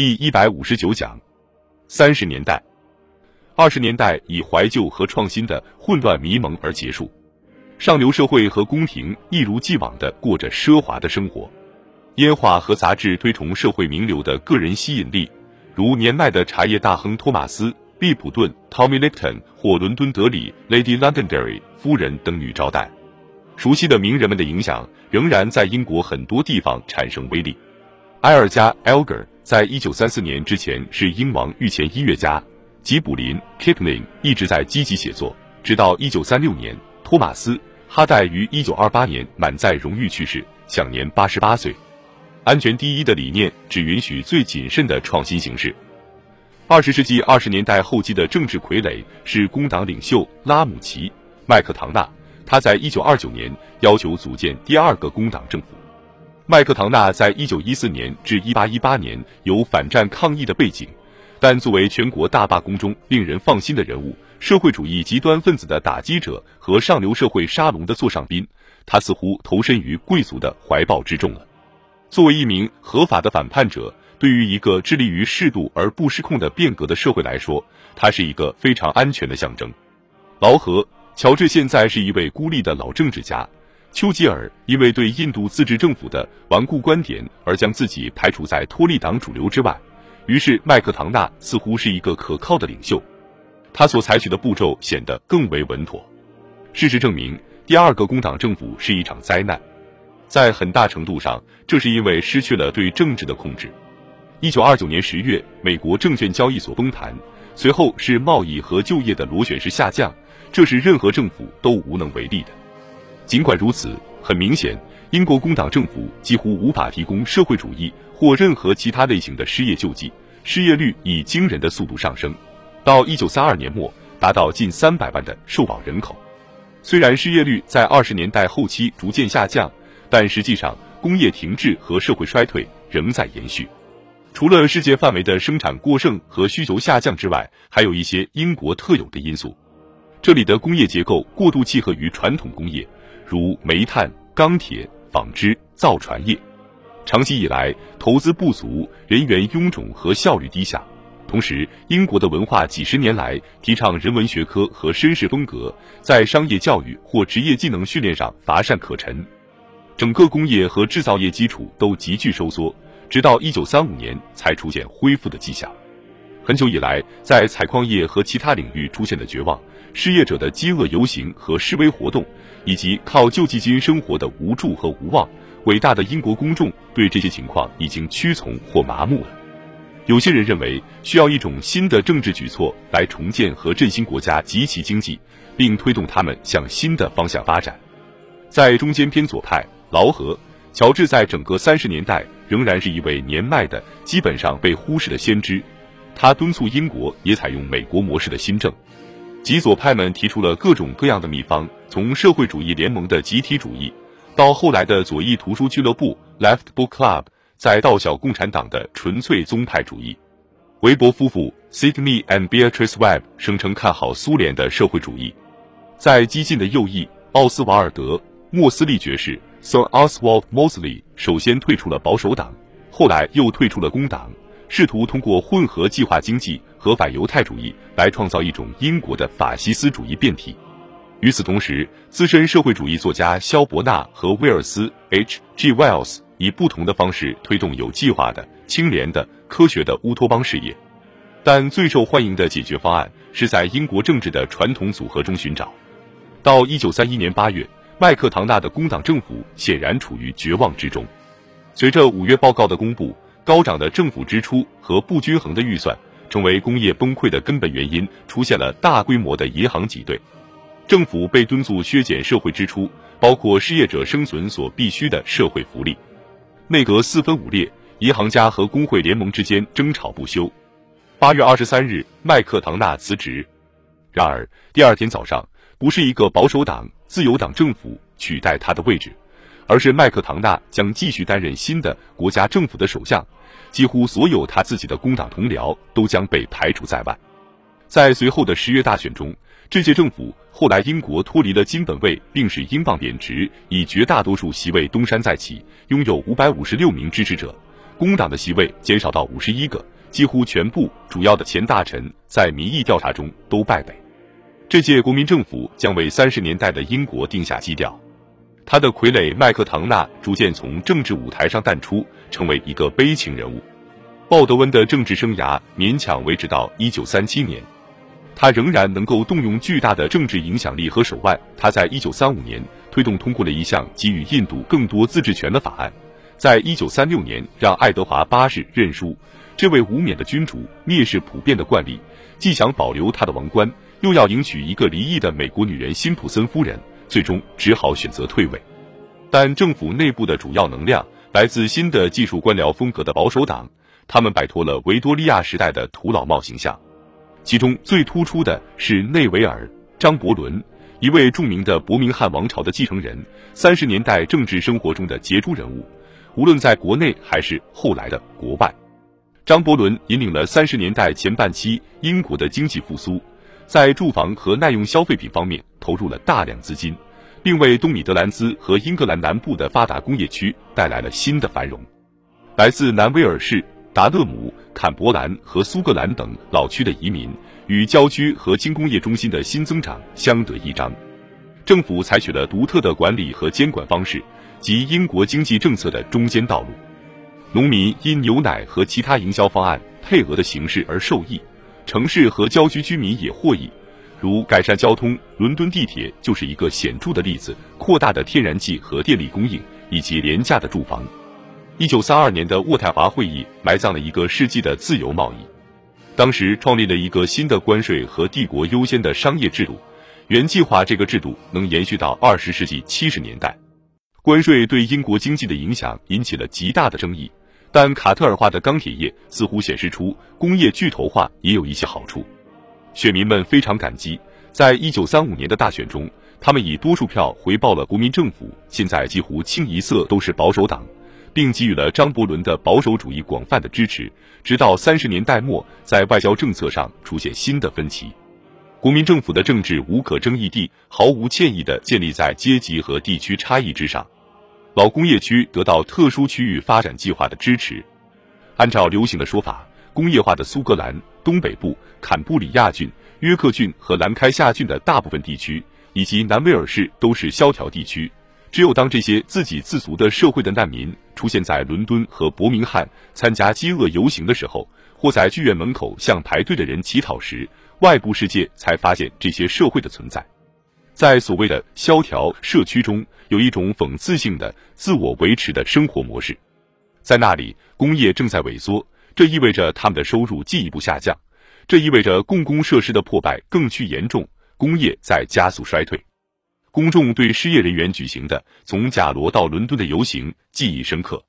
第一百五十九讲。三十年代、二十年代以怀旧和创新的混乱迷蒙而结束，上流社会和宫廷一如既往的过着奢华的生活。烟画和杂志推崇社会名流的个人吸引力，如年迈的茶叶大亨托马斯·利普顿 （Tommy Lipton） 或伦敦德里 Lady Londonderry 夫人等女招待。熟悉的名人们的影响仍然在英国很多地方产生威力。埃尔加 （Elgar） 在一九三四年之前是英王御前音乐家。吉卜林 （Kipling） 一直在积极写作，直到一九三六年，托马斯·哈代于一九二八年满载荣誉去世，享年八十八岁。安全第一的理念只允许最谨慎的创新形式。二十世纪二十年代后期的政治傀儡是工党领袖拉姆齐·麦克唐纳。他在一九二九年要求组建第二个工党政府。麦克唐纳在一九一四年至一八一八年有反战抗议的背景，但作为全国大罢工中令人放心的人物、社会主义极端分子的打击者和上流社会沙龙的座上宾，他似乎投身于贵族的怀抱之中了。作为一名合法的反叛者，对于一个致力于适度而不失控的变革的社会来说，他是一个非常安全的象征。劳合。乔治现在是一位孤立的老政治家，丘吉尔因为对印度自治政府的顽固观点而将自己排除在托利党主流之外，于是麦克唐纳似乎是一个可靠的领袖，他所采取的步骤显得更为稳妥。事实证明，第二个工党政府是一场灾难，在很大程度上，这是因为失去了对政治的控制。一九二九年十月，美国证券交易所崩盘，随后是贸易和就业的螺旋式下降。这是任何政府都无能为力的。尽管如此，很明显，英国工党政府几乎无法提供社会主义或任何其他类型的失业救济，失业率以惊人的速度上升，到一九三二年末达到近三百万的受保人口。虽然失业率在二十年代后期逐渐下降，但实际上工业停滞和社会衰退仍在延续。除了世界范围的生产过剩和需求下降之外，还有一些英国特有的因素。这里的工业结构过度契合于传统工业，如煤炭、钢铁、纺织、造船业。长期以来，投资不足，人员臃肿和效率低下。同时，英国的文化几十年来提倡人文学科和绅士风格，在商业教育或职业技能训练上乏善可陈。整个工业和制造业基础都急剧收缩，直到一九三五年才出现恢复的迹象。很久以来，在采矿业和其他领域出现的绝望。失业者的饥饿游行和示威活动，以及靠救济金生活的无助和无望，伟大的英国公众对这些情况已经屈从或麻木了。有些人认为需要一种新的政治举措来重建和振兴国家及其经济，并推动他们向新的方向发展。在中间偏左派，劳合乔治在整个三十年代仍然是一位年迈的、基本上被忽视的先知。他敦促英国也采用美国模式的新政。极左派们提出了各种各样的秘方，从社会主义联盟的集体主义，到后来的左翼图书俱乐部 （Left Book Club），再到小共产党的纯粹宗派主义。韦伯夫妇 （Sidney and Beatrice Webb） 声称看好苏联的社会主义。在激进的右翼，奥斯瓦尔德·莫斯利爵士 （Sir Oswald Mosley） 首先退出了保守党，后来又退出了工党。试图通过混合计划经济和反犹太主义来创造一种英国的法西斯主义变体。与此同时，资深社会主义作家肖伯纳和威尔斯 （H.G. Wells） 以不同的方式推动有计划的、清廉的、科学的乌托邦事业。但最受欢迎的解决方案是在英国政治的传统组合中寻找。到一九三一年八月，麦克唐纳的工党政府显然处于绝望之中。随着五月报告的公布。高涨的政府支出和不均衡的预算成为工业崩溃的根本原因，出现了大规模的银行挤兑。政府被敦促削减社会支出，包括失业者生存所必需的社会福利。内阁四分五裂，银行家和工会联盟之间争吵不休。八月二十三日，麦克唐纳辞职。然而，第二天早上，不是一个保守党、自由党政府取代他的位置。而是麦克唐纳将继续担任新的国家政府的首相，几乎所有他自己的工党同僚都将被排除在外。在随后的十月大选中，这届政府后来英国脱离了金本位，并使英镑贬值，以绝大多数席位东山再起，拥有五百五十六名支持者。工党的席位减少到五十一个，几乎全部主要的前大臣在民意调查中都败北。这届国民政府将为三十年代的英国定下基调。他的傀儡麦克唐纳逐渐从政治舞台上淡出，成为一个悲情人物。鲍德温的政治生涯勉强维持到一九三七年，他仍然能够动用巨大的政治影响力和手腕。他在一九三五年推动通过了一项给予印度更多自治权的法案，在一九三六年让爱德华八世认输。这位无冕的君主蔑视普遍的惯例，既想保留他的王冠，又要迎娶一个离异的美国女人辛普森夫人。最终只好选择退位，但政府内部的主要能量来自新的技术官僚风格的保守党，他们摆脱了维多利亚时代的土老帽形象。其中最突出的是内维尔·张伯伦，一位著名的伯明翰王朝的继承人，三十年代政治生活中的杰出人物，无论在国内还是后来的国外。张伯伦引领了三十年代前半期英国的经济复苏。在住房和耐用消费品方面投入了大量资金，并为东米德兰兹和英格兰南部的发达工业区带来了新的繁荣。来自南威尔士、达勒姆、坎伯兰和苏格兰等老区的移民，与郊区和轻工业中心的新增长相得益彰。政府采取了独特的管理和监管方式，及英国经济政策的中间道路。农民因牛奶和其他营销方案配额的形式而受益。城市和郊区居民也获益，如改善交通，伦敦地铁就是一个显著的例子；扩大的天然气和电力供应，以及廉价的住房。一九三二年的渥太华会议埋葬了一个世纪的自由贸易，当时创立了一个新的关税和帝国优先的商业制度。原计划这个制度能延续到二十世纪七十年代。关税对英国经济的影响引起了极大的争议。但卡特尔化的钢铁业似乎显示出工业巨头化也有一些好处，选民们非常感激。在一九三五年的大选中，他们以多数票回报了国民政府，现在几乎清一色都是保守党，并给予了张伯伦的保守主义广泛的支持。直到三十年代末，在外交政策上出现新的分歧，国民政府的政治无可争议地毫无歉意地建立在阶级和地区差异之上。老工业区得到特殊区域发展计划的支持。按照流行的说法，工业化的苏格兰东北部、坎布里亚郡、约克郡和兰开夏郡的大部分地区，以及南威尔士都是萧条地区。只有当这些自给自足的社会的难民出现在伦敦和伯明翰参加饥饿游行的时候，或在剧院门口向排队的人乞讨时，外部世界才发现这些社会的存在。在所谓的萧条社区中，有一种讽刺性的自我维持的生活模式，在那里，工业正在萎缩，这意味着他们的收入进一步下降，这意味着公共设施的破败更趋严重，工业在加速衰退。公众对失业人员举行的从贾罗到伦敦的游行记忆深刻。